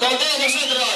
Тогда я.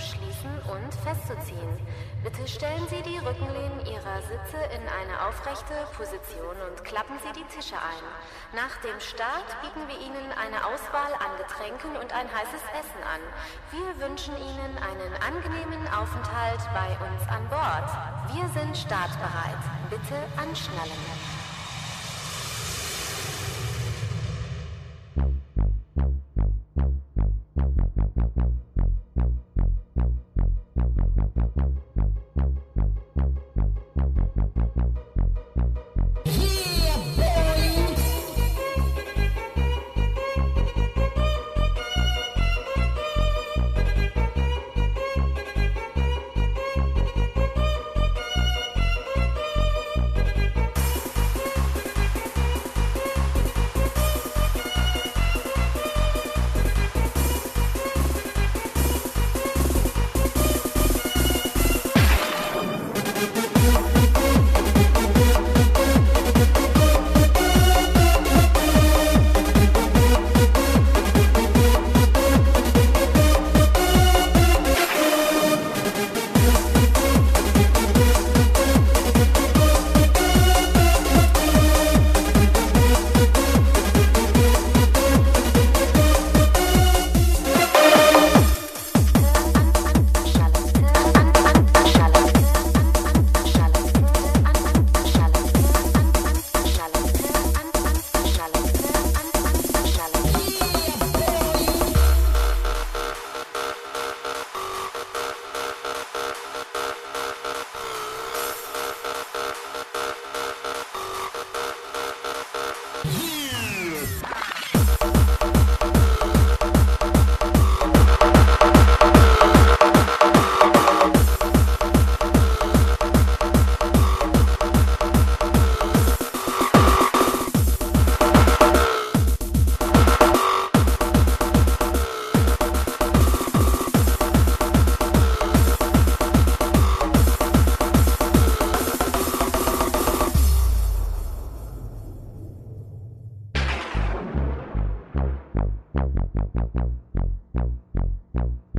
Schließen und festzuziehen. Bitte stellen Sie die Rückenlehnen Ihrer Sitze in eine aufrechte Position und klappen Sie die Tische ein. Nach dem Start bieten wir Ihnen eine Auswahl an Getränken und ein heißes Essen an. Wir wünschen Ihnen einen angenehmen Aufenthalt bei uns an Bord. Wir sind startbereit. Bitte anschnallen. Thank you.